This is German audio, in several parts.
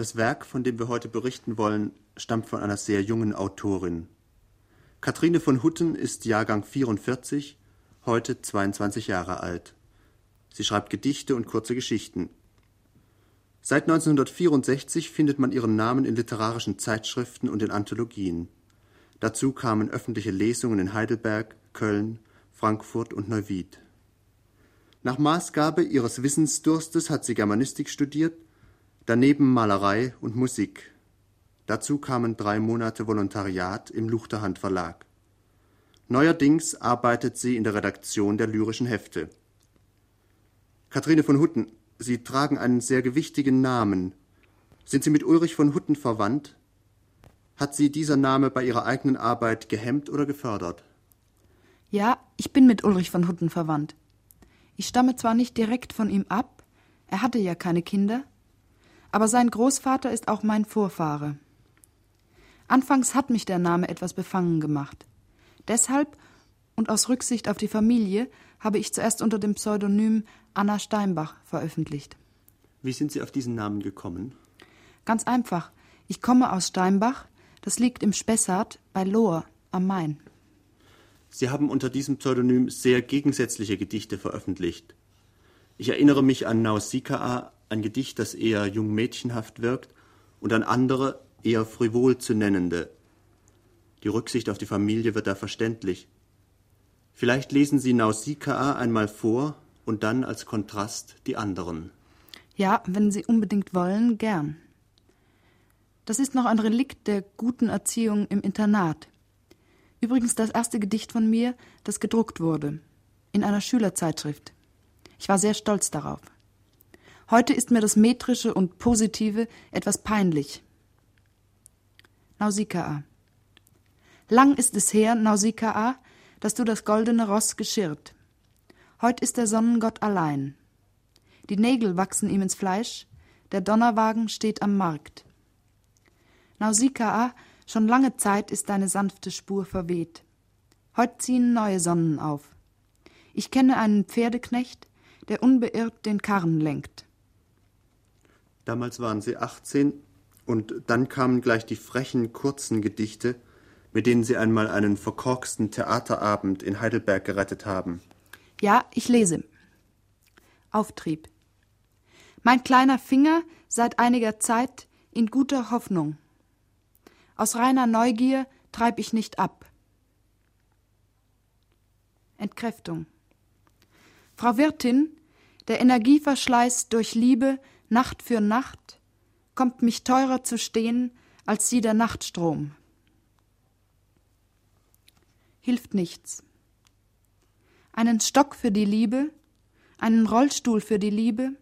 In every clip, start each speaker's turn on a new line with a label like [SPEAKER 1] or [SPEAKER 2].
[SPEAKER 1] Das Werk, von dem wir heute berichten wollen, stammt von einer sehr jungen Autorin. Kathrine von Hutten ist Jahrgang 44, heute 22 Jahre alt. Sie schreibt Gedichte und kurze Geschichten. Seit 1964 findet man ihren Namen in literarischen Zeitschriften und in Anthologien. Dazu kamen öffentliche Lesungen in Heidelberg, Köln, Frankfurt und Neuwied. Nach Maßgabe ihres Wissensdurstes hat sie Germanistik studiert, daneben Malerei und Musik. Dazu kamen drei Monate Volontariat im Luchterhand Verlag. Neuerdings arbeitet sie in der Redaktion der lyrischen Hefte. Kathrine von Hutten, Sie tragen einen sehr gewichtigen Namen. Sind Sie mit Ulrich von Hutten verwandt? Hat Sie dieser Name bei Ihrer eigenen Arbeit gehemmt oder gefördert?
[SPEAKER 2] Ja, ich bin mit Ulrich von Hutten verwandt. Ich stamme zwar nicht direkt von ihm ab, er hatte ja keine Kinder, aber sein Großvater ist auch mein Vorfahre. Anfangs hat mich der Name etwas befangen gemacht. Deshalb und aus Rücksicht auf die Familie habe ich zuerst unter dem Pseudonym Anna Steinbach veröffentlicht.
[SPEAKER 1] Wie sind Sie auf diesen Namen gekommen?
[SPEAKER 2] Ganz einfach. Ich komme aus Steinbach, das liegt im Spessart bei Lohr am Main.
[SPEAKER 1] Sie haben unter diesem Pseudonym sehr gegensätzliche Gedichte veröffentlicht. Ich erinnere mich an Nausikaa, ein Gedicht, das eher jungmädchenhaft wirkt, und an andere, eher frivol zu nennende. Die Rücksicht auf die Familie wird da verständlich. Vielleicht lesen Sie Nausikaa einmal vor und dann als Kontrast die anderen.
[SPEAKER 2] Ja, wenn Sie unbedingt wollen, gern. Das ist noch ein Relikt der guten Erziehung im Internat. Übrigens das erste Gedicht von mir, das gedruckt wurde, in einer Schülerzeitschrift. Ich war sehr stolz darauf. Heute ist mir das Metrische und Positive etwas peinlich. Nausikaa. Lang ist es her, Nausikaa, dass du das goldene Ross geschirrt. Heut ist der Sonnengott allein. Die Nägel wachsen ihm ins Fleisch, der Donnerwagen steht am Markt. Nausikaa, schon lange Zeit ist deine sanfte Spur verweht. Heut ziehen neue Sonnen auf. Ich kenne einen Pferdeknecht, der unbeirrt den Karren lenkt.
[SPEAKER 1] Damals waren sie 18 und dann kamen gleich die frechen, kurzen Gedichte, mit denen Sie einmal einen verkorksten Theaterabend in Heidelberg gerettet haben.
[SPEAKER 2] Ja, ich lese. Auftrieb. Mein kleiner Finger seit einiger Zeit in guter Hoffnung. Aus reiner Neugier treib ich nicht ab. Entkräftung. Frau Wirtin, der Energieverschleiß durch Liebe Nacht für Nacht kommt mich teurer zu stehen als sie der Nachtstrom hilft nichts. Einen Stock für die Liebe, einen Rollstuhl für die Liebe,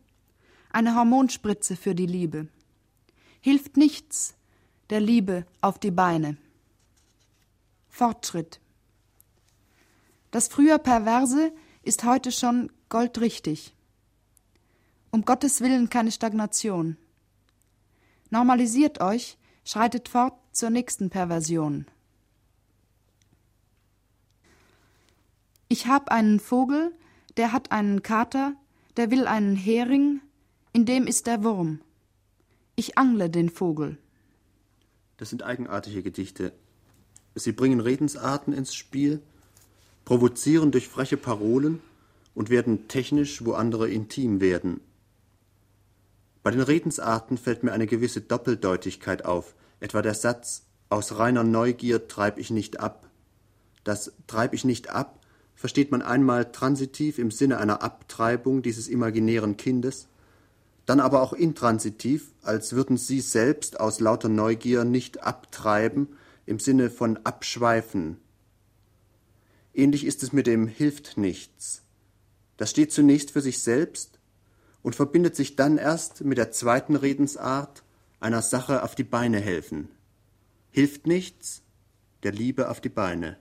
[SPEAKER 2] eine Hormonspritze für die Liebe. Hilft nichts der Liebe auf die Beine. Fortschritt. Das früher Perverse ist heute schon goldrichtig. Um Gottes Willen keine Stagnation. Normalisiert euch, schreitet fort zur nächsten Perversion. Ich hab einen Vogel, der hat einen Kater, der will einen Hering, in dem ist der Wurm. Ich angle den Vogel.
[SPEAKER 1] Das sind eigenartige Gedichte. Sie bringen Redensarten ins Spiel, provozieren durch freche Parolen und werden technisch, wo andere intim werden. Bei den Redensarten fällt mir eine gewisse Doppeldeutigkeit auf, etwa der Satz Aus reiner Neugier treib ich nicht ab. Das treib ich nicht ab versteht man einmal transitiv im Sinne einer Abtreibung dieses imaginären Kindes, dann aber auch intransitiv, als würden sie selbst aus lauter Neugier nicht abtreiben im Sinne von abschweifen. Ähnlich ist es mit dem hilft nichts. Das steht zunächst für sich selbst und verbindet sich dann erst mit der zweiten Redensart einer Sache auf die Beine helfen. Hilft nichts, der Liebe auf die Beine.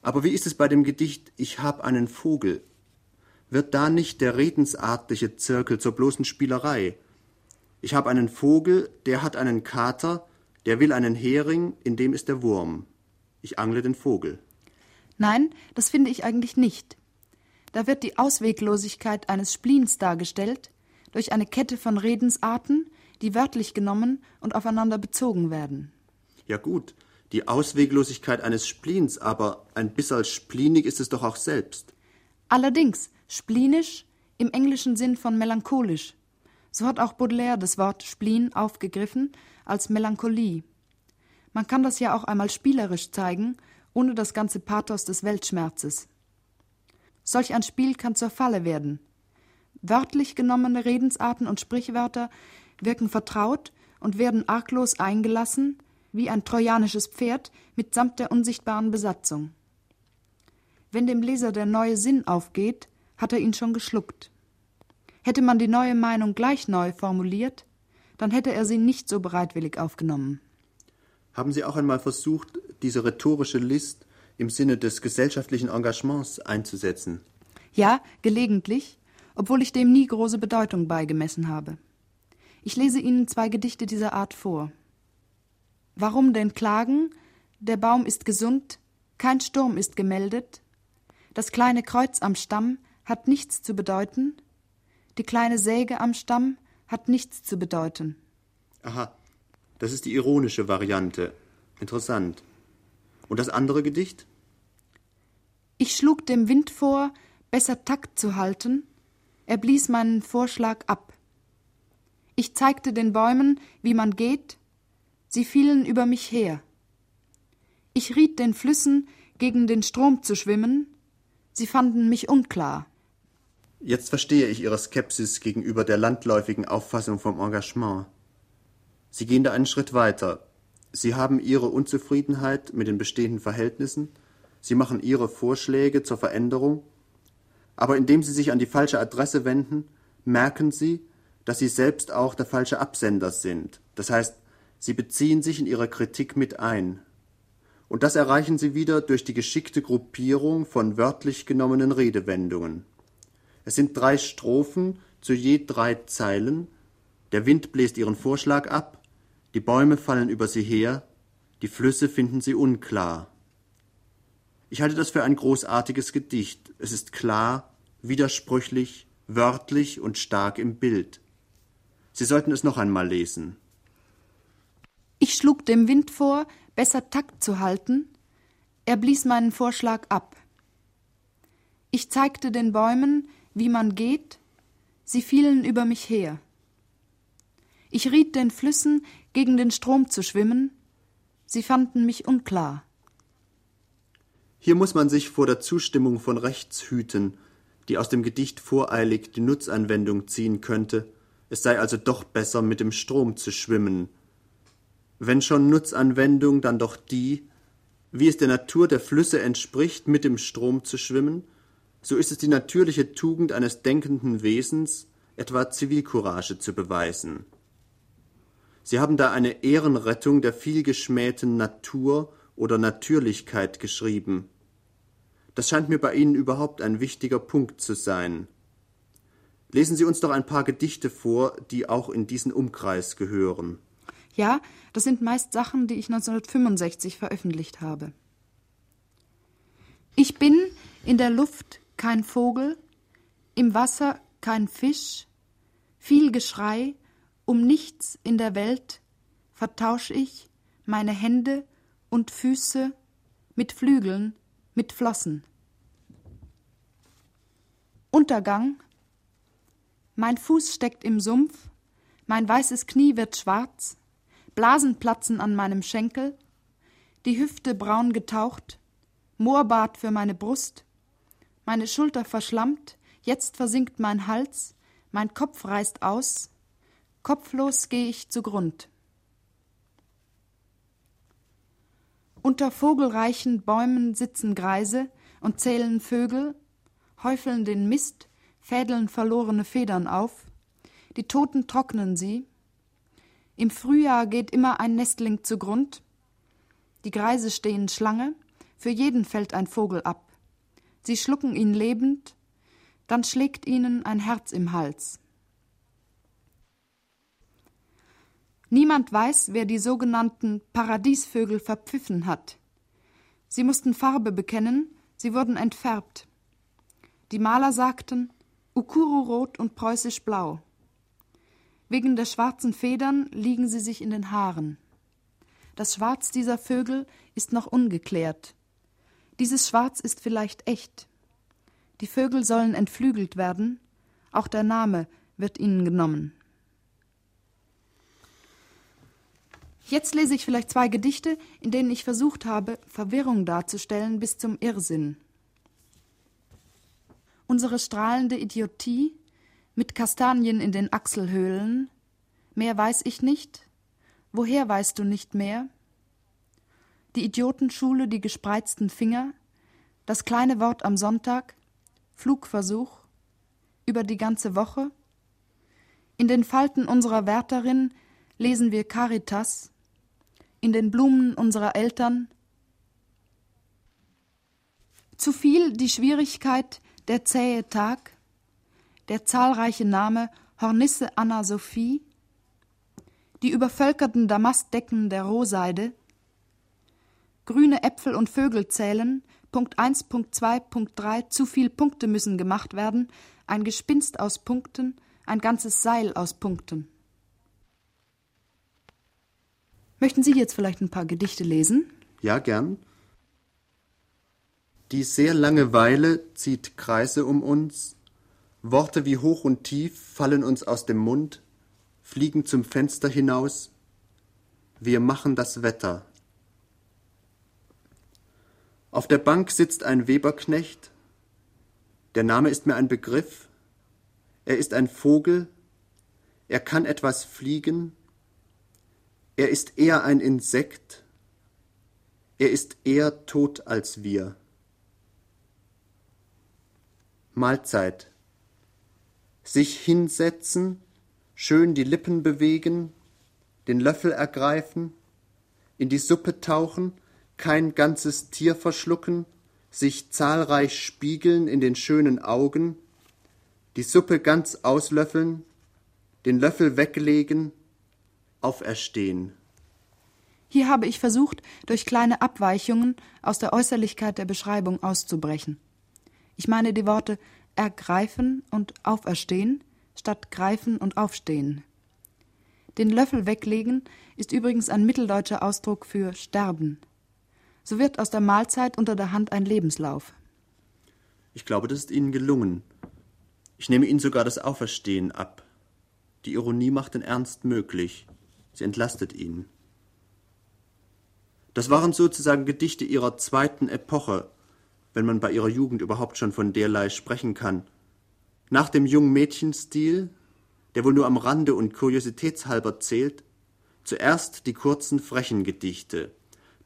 [SPEAKER 1] Aber wie ist es bei dem Gedicht Ich hab einen Vogel? Wird da nicht der redensartliche Zirkel zur bloßen Spielerei? Ich hab einen Vogel, der hat einen Kater, der will einen Hering, in dem ist der Wurm. Ich angle den Vogel.
[SPEAKER 2] Nein, das finde ich eigentlich nicht. Da wird die Ausweglosigkeit eines Spleens dargestellt, durch eine Kette von Redensarten, die wörtlich genommen und aufeinander bezogen werden.
[SPEAKER 1] Ja gut, die Ausweglosigkeit eines Spleens, aber ein bisschen spleenig ist es doch auch selbst.
[SPEAKER 2] Allerdings, spleenisch im englischen Sinn von melancholisch. So hat auch Baudelaire das Wort Spleen aufgegriffen als Melancholie. Man kann das ja auch einmal spielerisch zeigen, ohne das ganze Pathos des Weltschmerzes. Solch ein Spiel kann zur Falle werden. Wörtlich genommene Redensarten und Sprichwörter wirken vertraut und werden arglos eingelassen, wie ein trojanisches Pferd mitsamt der unsichtbaren Besatzung. Wenn dem Leser der neue Sinn aufgeht, hat er ihn schon geschluckt. Hätte man die neue Meinung gleich neu formuliert, dann hätte er sie nicht so bereitwillig aufgenommen.
[SPEAKER 1] Haben Sie auch einmal versucht, diese rhetorische List im Sinne des gesellschaftlichen Engagements einzusetzen?
[SPEAKER 2] Ja, gelegentlich, obwohl ich dem nie große Bedeutung beigemessen habe. Ich lese Ihnen zwei Gedichte dieser Art vor. Warum denn klagen? Der Baum ist gesund, kein Sturm ist gemeldet. Das kleine Kreuz am Stamm hat nichts zu bedeuten. Die kleine Säge am Stamm hat nichts zu bedeuten.
[SPEAKER 1] Aha, das ist die ironische Variante. Interessant. Und das andere Gedicht?
[SPEAKER 2] Ich schlug dem Wind vor, besser Takt zu halten, er blies meinen Vorschlag ab. Ich zeigte den Bäumen, wie man geht, sie fielen über mich her. Ich riet den Flüssen, gegen den Strom zu schwimmen, sie fanden mich unklar.
[SPEAKER 1] Jetzt verstehe ich Ihre Skepsis gegenüber der landläufigen Auffassung vom Engagement. Sie gehen da einen Schritt weiter. Sie haben Ihre Unzufriedenheit mit den bestehenden Verhältnissen, Sie machen Ihre Vorschläge zur Veränderung, aber indem Sie sich an die falsche Adresse wenden, merken Sie, dass Sie selbst auch der falsche Absender sind. Das heißt, Sie beziehen sich in Ihre Kritik mit ein. Und das erreichen Sie wieder durch die geschickte Gruppierung von wörtlich genommenen Redewendungen. Es sind drei Strophen zu je drei Zeilen. Der Wind bläst ihren Vorschlag ab, die Bäume fallen über sie her, die Flüsse finden sie unklar. Ich halte das für ein großartiges Gedicht. Es ist klar, widersprüchlich, wörtlich und stark im Bild. Sie sollten es noch einmal lesen.
[SPEAKER 2] Ich schlug dem Wind vor, besser Takt zu halten. Er blies meinen Vorschlag ab. Ich zeigte den Bäumen, wie man geht. Sie fielen über mich her. Ich riet den Flüssen, gegen den Strom zu schwimmen. Sie fanden mich unklar.
[SPEAKER 1] Hier muss man sich vor der Zustimmung von rechts hüten, die aus dem Gedicht voreilig die Nutzanwendung ziehen könnte, es sei also doch besser, mit dem Strom zu schwimmen. Wenn schon Nutzanwendung, dann doch die, wie es der Natur der Flüsse entspricht, mit dem Strom zu schwimmen, so ist es die natürliche Tugend eines denkenden Wesens, etwa Zivilcourage zu beweisen. Sie haben da eine Ehrenrettung der vielgeschmähten Natur oder Natürlichkeit geschrieben. Das scheint mir bei Ihnen überhaupt ein wichtiger Punkt zu sein. Lesen Sie uns doch ein paar Gedichte vor, die auch in diesen Umkreis gehören.
[SPEAKER 2] Ja, das sind meist Sachen, die ich 1965 veröffentlicht habe. Ich bin in der Luft kein Vogel, im Wasser kein Fisch, viel Geschrei, um nichts in der Welt vertausch ich meine Hände und Füße mit Flügeln, mit Flossen. Untergang. Mein Fuß steckt im Sumpf, mein weißes Knie wird schwarz, Blasen platzen an meinem Schenkel, die Hüfte braun getaucht, Moorbart für meine Brust, meine Schulter verschlammt, jetzt versinkt mein Hals, mein Kopf reißt aus, kopflos geh ich zugrund. Unter vogelreichen Bäumen sitzen Greise und zählen Vögel, häufeln den Mist, fädeln verlorene Federn auf, die Toten trocknen sie. Im Frühjahr geht immer ein Nestling zugrund, die Greise stehen Schlange, für jeden fällt ein Vogel ab. Sie schlucken ihn lebend, dann schlägt ihnen ein Herz im Hals. Niemand weiß, wer die sogenannten Paradiesvögel verpfiffen hat. Sie mussten Farbe bekennen, sie wurden entfärbt. Die Maler sagten Ukuru rot und preußisch blau. Wegen der schwarzen Federn liegen sie sich in den Haaren. Das Schwarz dieser Vögel ist noch ungeklärt. Dieses Schwarz ist vielleicht echt. Die Vögel sollen entflügelt werden, auch der Name wird ihnen genommen. Jetzt lese ich vielleicht zwei Gedichte, in denen ich versucht habe, Verwirrung darzustellen bis zum Irrsinn. Unsere strahlende Idiotie mit Kastanien in den Achselhöhlen, mehr weiß ich nicht, woher weißt du nicht mehr? Die Idiotenschule, die gespreizten Finger, das kleine Wort am Sonntag, Flugversuch, über die ganze Woche. In den Falten unserer Wärterin lesen wir Caritas, in den Blumen unserer Eltern. Zu viel die Schwierigkeit, der zähe Tag, der zahlreiche Name Hornisse Anna Sophie, die übervölkerten Damastdecken der Rohseide, grüne Äpfel und Vögel zählen, Punkt 1, Punkt 2, Punkt 3, zu viel Punkte müssen gemacht werden, ein Gespinst aus Punkten, ein ganzes Seil aus Punkten. Möchten Sie jetzt vielleicht ein paar Gedichte lesen?
[SPEAKER 1] Ja, gern. Die sehr lange Weile zieht Kreise um uns, Worte wie hoch und tief fallen uns aus dem Mund, fliegen zum Fenster hinaus. Wir machen das Wetter. Auf der Bank sitzt ein Weberknecht. Der Name ist mir ein Begriff. Er ist ein Vogel. Er kann etwas fliegen. Er ist eher ein Insekt. Er ist eher tot als wir. Mahlzeit. Sich hinsetzen, schön die Lippen bewegen, den Löffel ergreifen, in die Suppe tauchen, kein ganzes Tier verschlucken, sich zahlreich spiegeln in den schönen Augen, die Suppe ganz auslöffeln, den Löffel weglegen, auferstehen.
[SPEAKER 2] Hier habe ich versucht, durch kleine Abweichungen aus der Äußerlichkeit der Beschreibung auszubrechen. Ich meine die Worte ergreifen und auferstehen statt greifen und aufstehen. Den Löffel weglegen ist übrigens ein mitteldeutscher Ausdruck für sterben. So wird aus der Mahlzeit unter der Hand ein Lebenslauf.
[SPEAKER 1] Ich glaube, das ist Ihnen gelungen. Ich nehme Ihnen sogar das Auferstehen ab. Die Ironie macht den Ernst möglich. Sie entlastet ihn. Das waren sozusagen Gedichte ihrer zweiten Epoche, wenn man bei ihrer Jugend überhaupt schon von derlei sprechen kann. Nach dem jungen Mädchenstil, der wohl nur am Rande und kuriositätshalber zählt, zuerst die kurzen, frechen Gedichte,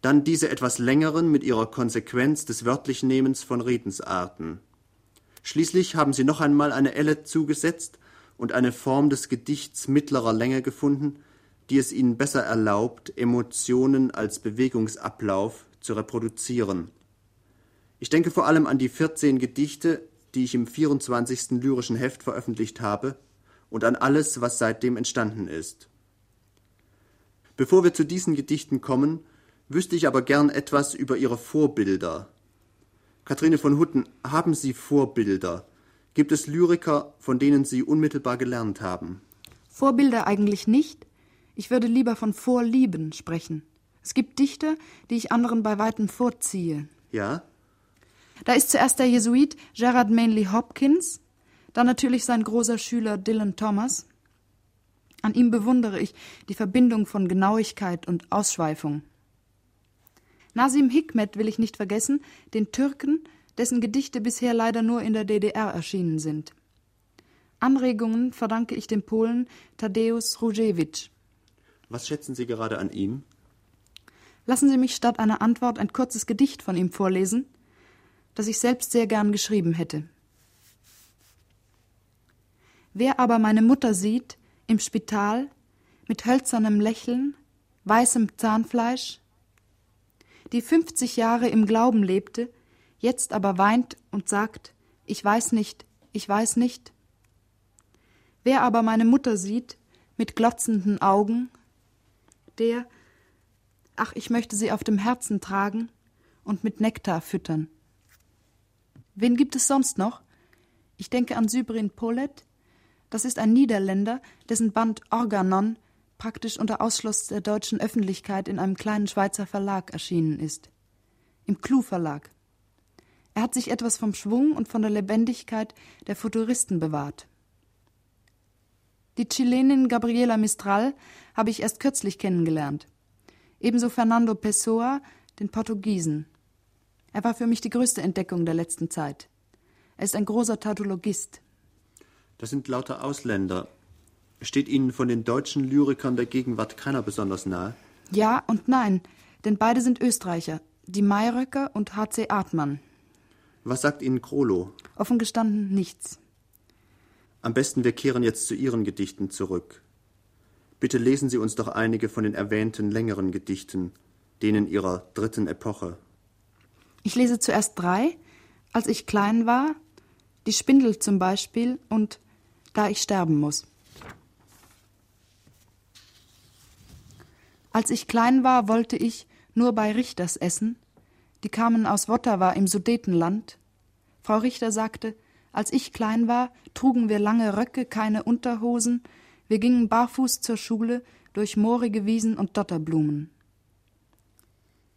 [SPEAKER 1] dann diese etwas längeren mit ihrer Konsequenz des Wörtlichnehmens von Redensarten. Schließlich haben sie noch einmal eine Elle zugesetzt und eine Form des Gedichts mittlerer Länge gefunden, die es ihnen besser erlaubt, Emotionen als Bewegungsablauf zu reproduzieren. Ich denke vor allem an die 14 Gedichte, die ich im 24. lyrischen Heft veröffentlicht habe, und an alles, was seitdem entstanden ist. Bevor wir zu diesen Gedichten kommen, wüsste ich aber gern etwas über Ihre Vorbilder. Kathrine von Hutten, haben Sie Vorbilder? Gibt es Lyriker, von denen Sie unmittelbar gelernt haben?
[SPEAKER 2] Vorbilder eigentlich nicht. Ich würde lieber von Vorlieben sprechen. Es gibt Dichter, die ich anderen bei weitem vorziehe.
[SPEAKER 1] Ja?
[SPEAKER 2] Da ist zuerst der Jesuit Gerard Manley Hopkins, dann natürlich sein großer Schüler Dylan Thomas. An ihm bewundere ich die Verbindung von Genauigkeit und Ausschweifung. Nasim Hikmet will ich nicht vergessen, den Türken, dessen Gedichte bisher leider nur in der DDR erschienen sind. Anregungen verdanke ich dem Polen Tadeusz Różewicz.
[SPEAKER 1] Was schätzen Sie gerade an ihm?
[SPEAKER 2] Lassen Sie mich statt einer Antwort ein kurzes Gedicht von ihm vorlesen, das ich selbst sehr gern geschrieben hätte. Wer aber meine Mutter sieht, im Spital, mit hölzernem Lächeln, weißem Zahnfleisch, die fünfzig Jahre im Glauben lebte, jetzt aber weint und sagt, ich weiß nicht, ich weiß nicht. Wer aber meine Mutter sieht, mit glotzenden Augen, der, ach, ich möchte sie auf dem Herzen tragen und mit Nektar füttern. Wen gibt es sonst noch? Ich denke an Sybrin Polet, Das ist ein Niederländer, dessen Band Organon praktisch unter Ausschluss der deutschen Öffentlichkeit in einem kleinen Schweizer Verlag erschienen ist. Im Clou Verlag. Er hat sich etwas vom Schwung und von der Lebendigkeit der Futuristen bewahrt. Die Chilenin Gabriela Mistral habe ich erst kürzlich kennengelernt. Ebenso Fernando Pessoa, den Portugiesen. Er war für mich die größte Entdeckung der letzten Zeit. Er ist ein großer Tautologist.
[SPEAKER 1] Das sind lauter Ausländer. Steht Ihnen von den deutschen Lyrikern der Gegenwart keiner besonders nahe?
[SPEAKER 2] Ja und nein, denn beide sind Österreicher, die Mayröcker und H.C. Artmann.
[SPEAKER 1] Was sagt Ihnen Krolo?
[SPEAKER 2] Offen gestanden nichts.
[SPEAKER 1] Am besten wir kehren jetzt zu Ihren Gedichten zurück. Bitte lesen Sie uns doch einige von den erwähnten längeren Gedichten, denen Ihrer dritten Epoche.
[SPEAKER 2] Ich lese zuerst drei, als ich klein war, die Spindel zum Beispiel und da ich sterben muss. Als ich klein war, wollte ich nur bei Richters essen, die kamen aus Wottawa im Sudetenland. Frau Richter sagte, als ich klein war, trugen wir lange Röcke, keine Unterhosen, wir gingen barfuß zur Schule durch moorige Wiesen und Dotterblumen.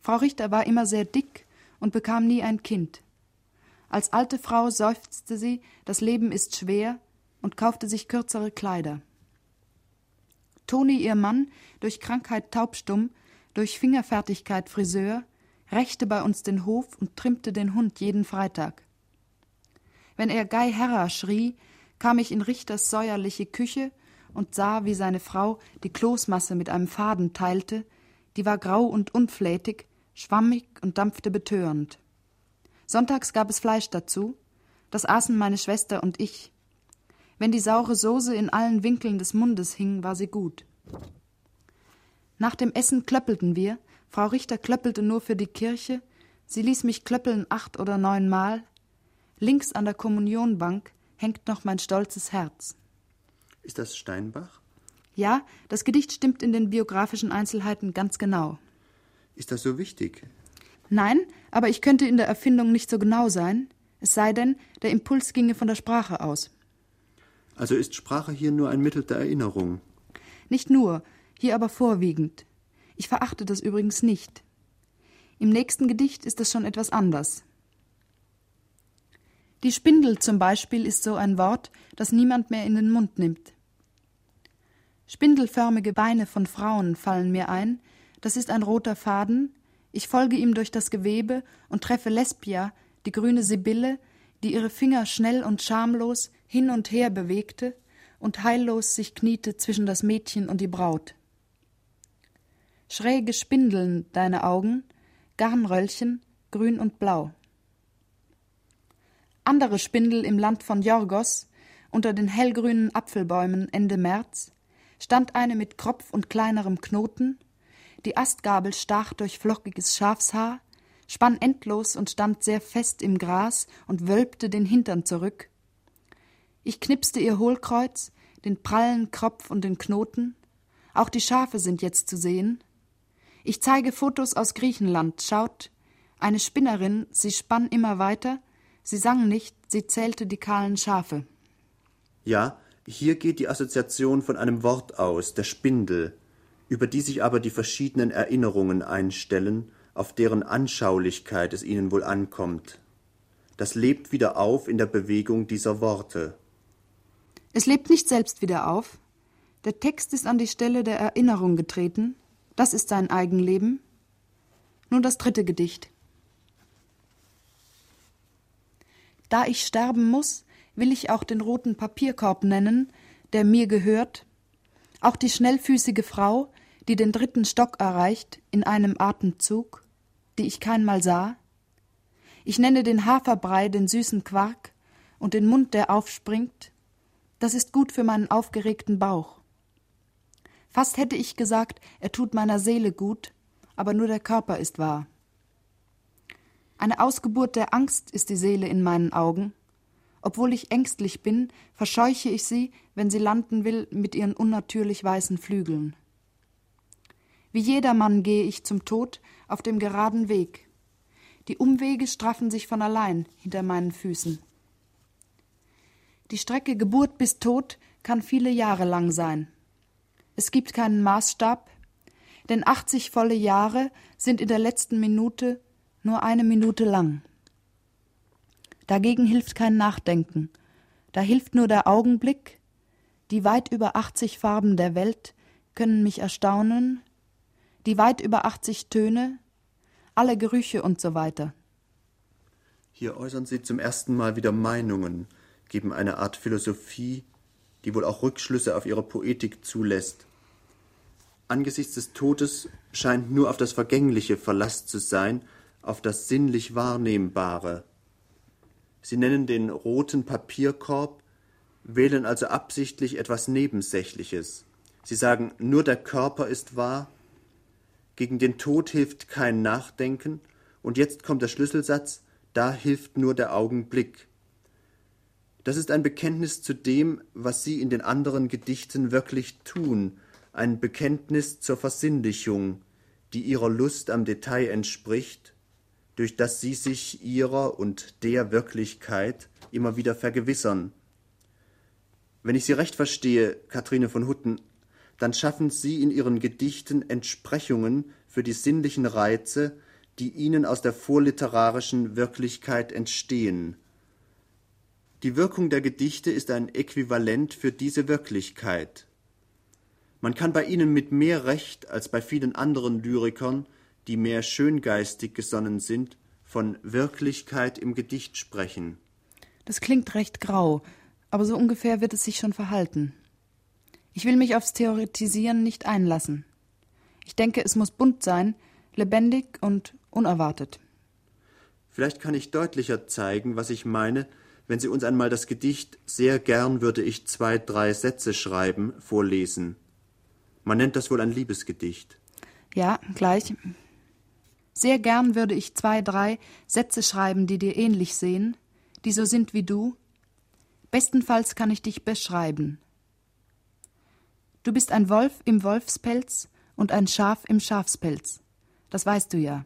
[SPEAKER 2] Frau Richter war immer sehr dick und bekam nie ein Kind. Als alte Frau seufzte sie, das Leben ist schwer, und kaufte sich kürzere Kleider. Toni, ihr Mann, durch Krankheit taubstumm, durch Fingerfertigkeit Friseur, rächte bei uns den Hof und trimmte den Hund jeden Freitag. Wenn er Guy Herra schrie, kam ich in Richters säuerliche Küche und sah, wie seine Frau die Kloßmasse mit einem Faden teilte, die war grau und unflätig, schwammig und dampfte betörend. Sonntags gab es Fleisch dazu, das aßen meine Schwester und ich. Wenn die saure Soße in allen Winkeln des Mundes hing, war sie gut. Nach dem Essen klöppelten wir, Frau Richter klöppelte nur für die Kirche, sie ließ mich klöppeln acht oder neunmal. Links an der Kommunionbank hängt noch mein stolzes Herz.
[SPEAKER 1] Ist das Steinbach?
[SPEAKER 2] Ja, das Gedicht stimmt in den biografischen Einzelheiten ganz genau.
[SPEAKER 1] Ist das so wichtig?
[SPEAKER 2] Nein, aber ich könnte in der Erfindung nicht so genau sein, es sei denn, der Impuls ginge von der Sprache aus.
[SPEAKER 1] Also ist Sprache hier nur ein Mittel der Erinnerung?
[SPEAKER 2] Nicht nur, hier aber vorwiegend. Ich verachte das übrigens nicht. Im nächsten Gedicht ist es schon etwas anders. Die Spindel zum Beispiel ist so ein Wort, das niemand mehr in den Mund nimmt. Spindelförmige Beine von Frauen fallen mir ein, das ist ein roter Faden, ich folge ihm durch das Gewebe und treffe Lesbia, die grüne Sibylle, die ihre Finger schnell und schamlos hin und her bewegte und heillos sich kniete zwischen das Mädchen und die Braut. Schräge Spindeln deine Augen, Garnröllchen, grün und blau. Andere Spindel im Land von Jorgos, unter den hellgrünen Apfelbäumen Ende März, stand eine mit Kropf und kleinerem Knoten, die Astgabel stach durch flockiges Schafshaar, spann endlos und stand sehr fest im Gras und wölbte den Hintern zurück. Ich knipste ihr Hohlkreuz, den prallen Kropf und den Knoten. Auch die Schafe sind jetzt zu sehen. Ich zeige Fotos aus Griechenland. Schaut, eine Spinnerin, sie spann immer weiter. Sie sang nicht, sie zählte die kahlen Schafe.
[SPEAKER 1] Ja, hier geht die Assoziation von einem Wort aus, der Spindel, über die sich aber die verschiedenen Erinnerungen einstellen, auf deren Anschaulichkeit es ihnen wohl ankommt. Das lebt wieder auf in der Bewegung dieser Worte.
[SPEAKER 2] Es lebt nicht selbst wieder auf. Der Text ist an die Stelle der Erinnerung getreten, das ist sein Eigenleben. Nun das dritte Gedicht. Da ich sterben muss, will ich auch den roten Papierkorb nennen, der mir gehört, auch die schnellfüßige Frau, die den dritten Stock erreicht in einem Atemzug, die ich keinmal sah. Ich nenne den Haferbrei den süßen Quark und den Mund, der aufspringt. Das ist gut für meinen aufgeregten Bauch. Fast hätte ich gesagt, er tut meiner Seele gut, aber nur der Körper ist wahr. Eine Ausgeburt der Angst ist die Seele in meinen Augen. Obwohl ich ängstlich bin, verscheuche ich sie, wenn sie landen will mit ihren unnatürlich weißen Flügeln. Wie jedermann gehe ich zum Tod auf dem geraden Weg. Die Umwege straffen sich von allein hinter meinen Füßen. Die Strecke Geburt bis Tod kann viele Jahre lang sein. Es gibt keinen Maßstab, denn 80 volle Jahre sind in der letzten Minute nur eine Minute lang. Dagegen hilft kein Nachdenken, da hilft nur der Augenblick, die weit über 80 Farben der Welt können mich erstaunen, die weit über 80 Töne, alle Gerüche und so weiter.
[SPEAKER 1] Hier äußern Sie zum ersten Mal wieder Meinungen, geben eine Art Philosophie, die wohl auch Rückschlüsse auf Ihre Poetik zulässt. Angesichts des Todes scheint nur auf das Vergängliche Verlass zu sein, auf das sinnlich Wahrnehmbare. Sie nennen den roten Papierkorb, wählen also absichtlich etwas Nebensächliches. Sie sagen, nur der Körper ist wahr, gegen den Tod hilft kein Nachdenken, und jetzt kommt der Schlüsselsatz, da hilft nur der Augenblick. Das ist ein Bekenntnis zu dem, was Sie in den anderen Gedichten wirklich tun, ein Bekenntnis zur Versinnlichung, die Ihrer Lust am Detail entspricht, durch das Sie sich Ihrer und der Wirklichkeit immer wieder vergewissern. Wenn ich Sie recht verstehe, Kathrine von Hutten, dann schaffen Sie in Ihren Gedichten Entsprechungen für die sinnlichen Reize, die Ihnen aus der vorliterarischen Wirklichkeit entstehen. Die Wirkung der Gedichte ist ein Äquivalent für diese Wirklichkeit. Man kann bei ihnen mit mehr Recht als bei vielen anderen Lyrikern, die mehr schöngeistig gesonnen sind, von Wirklichkeit im Gedicht sprechen.
[SPEAKER 2] Das klingt recht grau, aber so ungefähr wird es sich schon verhalten. Ich will mich aufs Theoretisieren nicht einlassen. Ich denke, es muss bunt sein, lebendig und unerwartet.
[SPEAKER 1] Vielleicht kann ich deutlicher zeigen, was ich meine, wenn Sie uns einmal das Gedicht Sehr gern würde ich zwei, drei Sätze schreiben vorlesen. Man nennt das wohl ein Liebesgedicht.
[SPEAKER 2] Ja, gleich. Sehr gern würde ich zwei, drei Sätze schreiben, die dir ähnlich sehen, die so sind wie du. Bestenfalls kann ich dich beschreiben. Du bist ein Wolf im Wolfspelz und ein Schaf im Schafspelz. Das weißt du ja.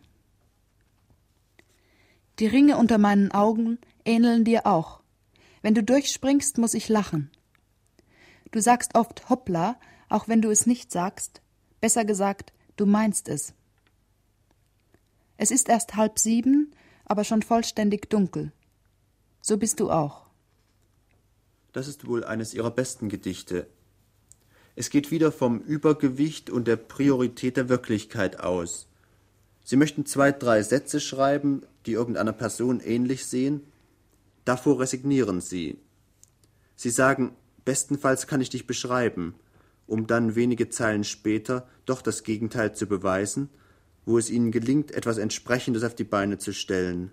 [SPEAKER 2] Die Ringe unter meinen Augen ähneln dir auch. Wenn du durchspringst, muss ich lachen. Du sagst oft Hoppla, auch wenn du es nicht sagst. Besser gesagt, du meinst es. Es ist erst halb sieben, aber schon vollständig dunkel. So bist du auch.
[SPEAKER 1] Das ist wohl eines ihrer besten Gedichte. Es geht wieder vom Übergewicht und der Priorität der Wirklichkeit aus. Sie möchten zwei, drei Sätze schreiben, die irgendeiner Person ähnlich sehen. Davor resignieren Sie. Sie sagen, bestenfalls kann ich dich beschreiben, um dann wenige Zeilen später doch das Gegenteil zu beweisen, wo es Ihnen gelingt, etwas Entsprechendes auf die Beine zu stellen.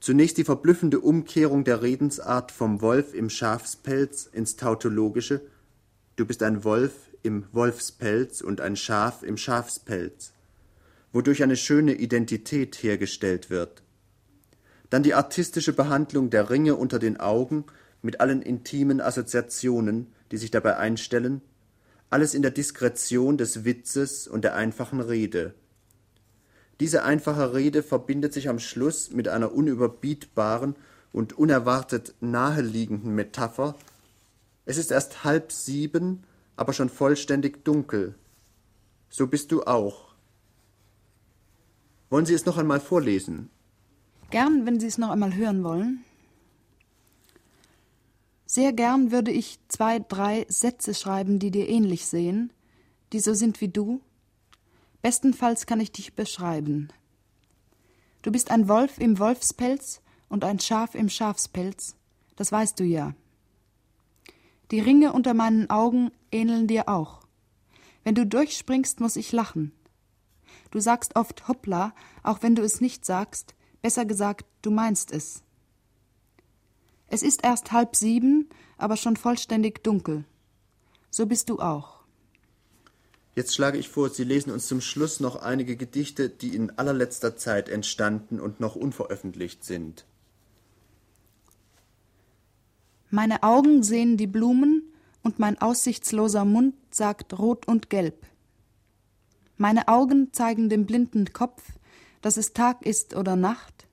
[SPEAKER 1] Zunächst die verblüffende Umkehrung der Redensart vom Wolf im Schafspelz ins Tautologische, Du bist ein Wolf im Wolfspelz und ein Schaf im Schafspelz, wodurch eine schöne Identität hergestellt wird. Dann die artistische Behandlung der Ringe unter den Augen mit allen intimen Assoziationen, die sich dabei einstellen, alles in der Diskretion des Witzes und der einfachen Rede. Diese einfache Rede verbindet sich am Schluss mit einer unüberbietbaren und unerwartet naheliegenden Metapher es ist erst halb sieben, aber schon vollständig dunkel. So bist du auch. Wollen Sie es noch einmal vorlesen?
[SPEAKER 2] Gern, wenn Sie es noch einmal hören wollen. Sehr gern würde ich zwei, drei Sätze schreiben, die dir ähnlich sehen, die so sind wie du. Bestenfalls kann ich dich beschreiben. Du bist ein Wolf im Wolfspelz und ein Schaf im Schafspelz, das weißt du ja. Die Ringe unter meinen Augen ähneln dir auch. Wenn du durchspringst, muss ich lachen. Du sagst oft Hoppla, auch wenn du es nicht sagst, besser gesagt, du meinst es. Es ist erst halb sieben, aber schon vollständig dunkel. So bist du auch.
[SPEAKER 1] Jetzt schlage ich vor, Sie lesen uns zum Schluss noch einige Gedichte, die in allerletzter Zeit entstanden und noch unveröffentlicht sind.
[SPEAKER 2] Meine Augen sehen die Blumen und mein aussichtsloser Mund sagt rot und gelb. Meine Augen zeigen dem blinden Kopf, dass es Tag ist oder Nacht,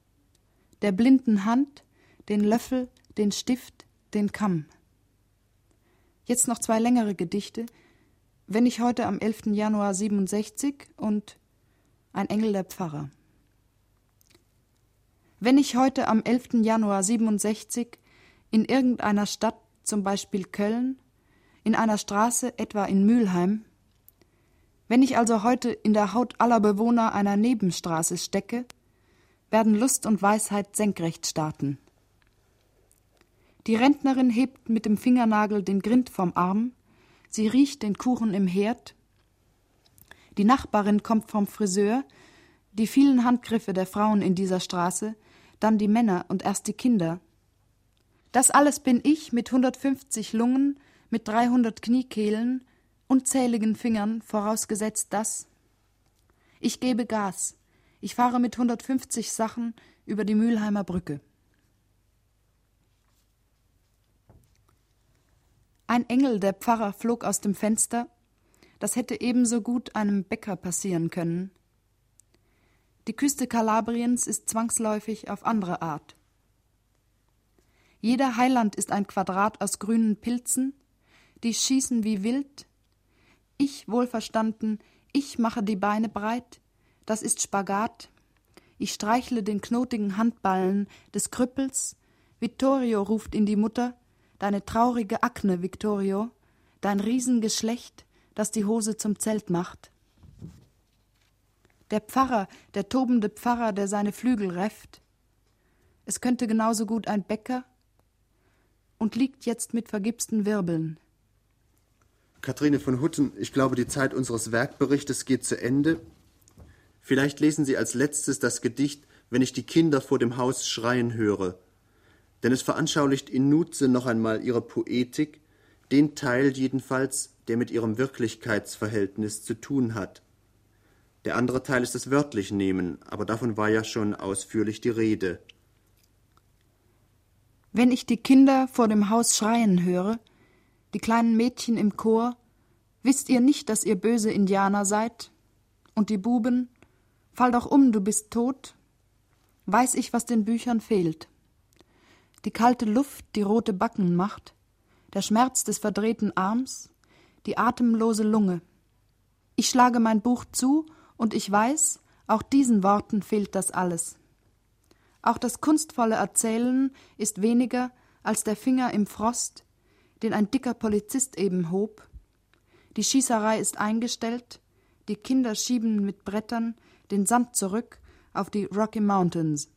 [SPEAKER 2] der blinden Hand den Löffel, den Stift, den Kamm. Jetzt noch zwei längere Gedichte. Wenn ich heute am 11. Januar 67 und Ein Engel der Pfarrer. Wenn ich heute am 11. Januar 67 in irgendeiner Stadt, zum Beispiel Köln, in einer Straße, etwa in Mülheim, wenn ich also heute in der Haut aller Bewohner einer Nebenstraße stecke, werden Lust und Weisheit senkrecht starten. Die Rentnerin hebt mit dem Fingernagel den Grind vom Arm, sie riecht den Kuchen im Herd. Die Nachbarin kommt vom Friseur, die vielen Handgriffe der Frauen in dieser Straße, dann die Männer und erst die Kinder. Das alles bin ich mit 150 Lungen, mit 300 Kniekehlen, unzähligen Fingern, vorausgesetzt das. Ich gebe Gas. Ich fahre mit 150 Sachen über die Mülheimer Brücke. Ein Engel, der Pfarrer, flog aus dem Fenster. Das hätte ebenso gut einem Bäcker passieren können. Die Küste Kalabriens ist zwangsläufig auf andere Art. Jeder Heiland ist ein Quadrat aus grünen Pilzen, die schießen wie wild. Ich, wohlverstanden, ich mache die Beine breit, das ist Spagat. Ich streichle den knotigen Handballen des Krüppels. Vittorio ruft in die Mutter, deine traurige Akne, Vittorio, dein Riesengeschlecht, das die Hose zum Zelt macht. Der Pfarrer, der tobende Pfarrer, der seine Flügel räfft. Es könnte genauso gut ein Bäcker und liegt jetzt mit vergipsten Wirbeln.
[SPEAKER 1] Kathrine von Hutten, ich glaube, die Zeit unseres Werkberichtes geht zu Ende. Vielleicht lesen Sie als letztes das Gedicht Wenn ich die Kinder vor dem Haus schreien höre denn es veranschaulicht in Nutze noch einmal ihre Poetik, den Teil jedenfalls, der mit ihrem Wirklichkeitsverhältnis zu tun hat. Der andere Teil ist das wörtlich nehmen, aber davon war ja schon ausführlich die Rede.
[SPEAKER 2] Wenn ich die Kinder vor dem Haus schreien höre, die kleinen Mädchen im Chor, wisst ihr nicht, dass ihr böse Indianer seid? Und die Buben, fall doch um, du bist tot? Weiß ich, was den Büchern fehlt die kalte Luft, die rote Backen macht, der Schmerz des verdrehten Arms, die atemlose Lunge. Ich schlage mein Buch zu, und ich weiß, auch diesen Worten fehlt das alles. Auch das kunstvolle Erzählen ist weniger als der Finger im Frost, den ein dicker Polizist eben hob. Die Schießerei ist eingestellt, die Kinder schieben mit Brettern den Sand zurück auf die Rocky Mountains.